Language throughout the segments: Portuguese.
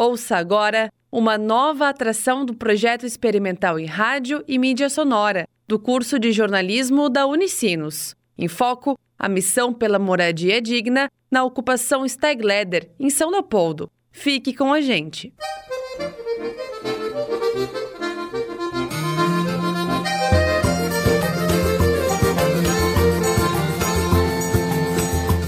Ouça agora uma nova atração do projeto experimental em rádio e mídia sonora do curso de jornalismo da Unicinos. Em foco, a missão pela moradia digna na ocupação Stegleder, em São Leopoldo. Fique com a gente.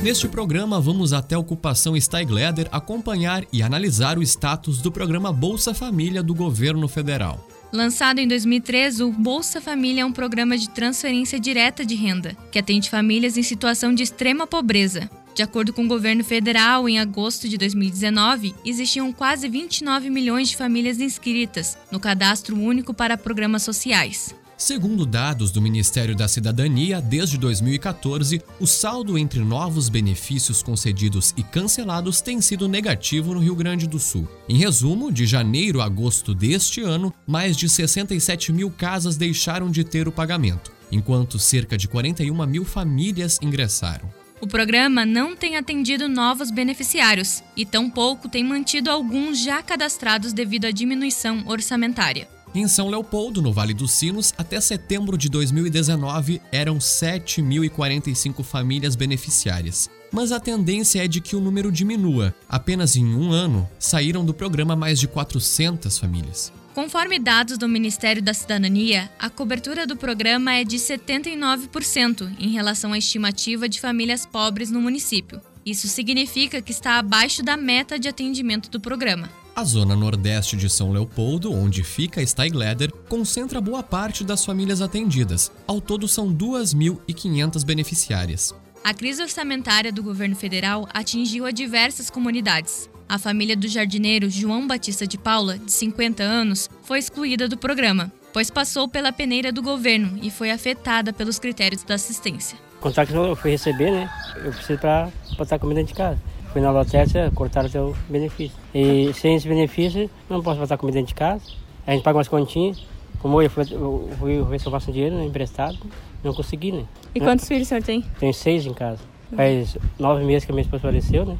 Neste programa, vamos até a ocupação Steigleder acompanhar e analisar o status do programa Bolsa Família do governo federal. Lançado em 2013, o Bolsa Família é um programa de transferência direta de renda, que atende famílias em situação de extrema pobreza. De acordo com o governo federal, em agosto de 2019, existiam quase 29 milhões de famílias inscritas no Cadastro Único para Programas Sociais. Segundo dados do Ministério da Cidadania, desde 2014, o saldo entre novos benefícios concedidos e cancelados tem sido negativo no Rio Grande do Sul. Em resumo, de janeiro a agosto deste ano, mais de 67 mil casas deixaram de ter o pagamento, enquanto cerca de 41 mil famílias ingressaram. O programa não tem atendido novos beneficiários e tampouco tem mantido alguns já cadastrados devido à diminuição orçamentária. Em São Leopoldo, no Vale dos Sinos, até setembro de 2019 eram 7.045 famílias beneficiárias. Mas a tendência é de que o número diminua. Apenas em um ano, saíram do programa mais de 400 famílias. Conforme dados do Ministério da Cidadania, a cobertura do programa é de 79% em relação à estimativa de famílias pobres no município. Isso significa que está abaixo da meta de atendimento do programa. A zona nordeste de São Leopoldo, onde fica Steigleder, concentra boa parte das famílias atendidas. Ao todo, são 2.500 beneficiárias. A crise orçamentária do governo federal atingiu a diversas comunidades. A família do jardineiro João Batista de Paula, de 50 anos, foi excluída do programa, pois passou pela peneira do governo e foi afetada pelos critérios da assistência. O contrato que eu fui receber, né? Eu preciso para botar comida dentro de casa. Fui na lotérica, cortaram o teu benefício. E sem esse benefício, não posso botar comida dentro de casa. A gente paga umas continhas. Como eu fui, eu fui ver se eu faço dinheiro né, emprestado, não consegui, né? E quantos filhos o senhor tem? Tenho seis em casa. Faz nove meses que a minha esposa faleceu, né?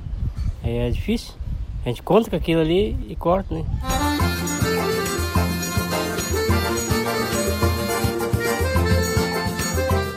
Aí é difícil. A gente conta com aquilo ali e corta, né?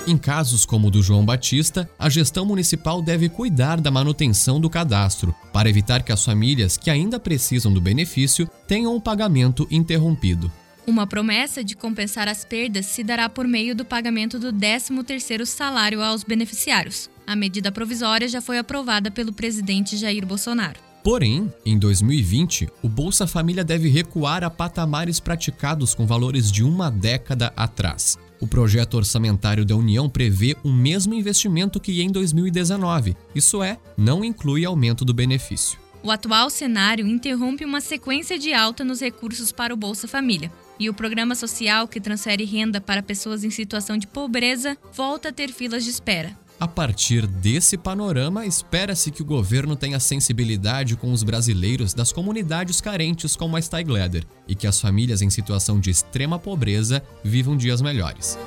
Em casos como o do João Batista, a gestão municipal deve cuidar da manutenção do cadastro, para evitar que as famílias que ainda precisam do benefício tenham o pagamento interrompido. Uma promessa de compensar as perdas se dará por meio do pagamento do 13º salário aos beneficiários. A medida provisória já foi aprovada pelo presidente Jair Bolsonaro. Porém, em 2020, o Bolsa Família deve recuar a patamares praticados com valores de uma década atrás. O projeto orçamentário da União prevê o mesmo investimento que em 2019, isso é, não inclui aumento do benefício. O atual cenário interrompe uma sequência de alta nos recursos para o Bolsa Família. E o programa social que transfere renda para pessoas em situação de pobreza volta a ter filas de espera. A partir desse panorama, espera-se que o governo tenha sensibilidade com os brasileiros das comunidades carentes como a Steigleder e que as famílias em situação de extrema pobreza vivam dias melhores.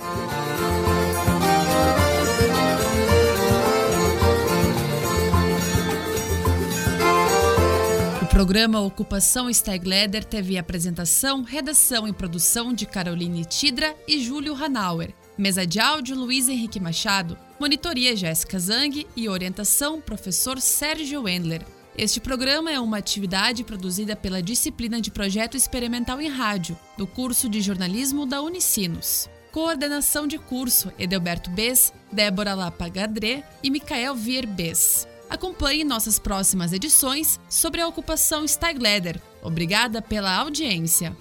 O programa Ocupação Steigleder teve apresentação, redação e produção de Caroline Tidra e Júlio Hanauer. Mesa de áudio Luiz Henrique Machado, monitoria Jéssica Zang e orientação professor Sérgio Wendler. Este programa é uma atividade produzida pela disciplina de Projeto Experimental em Rádio, do curso de jornalismo da Unicinos. Coordenação de curso Edelberto Bess, Débora Lapagadré e Micael Vier Bess. Acompanhe nossas próximas edições sobre a ocupação Steigleder. Obrigada pela audiência.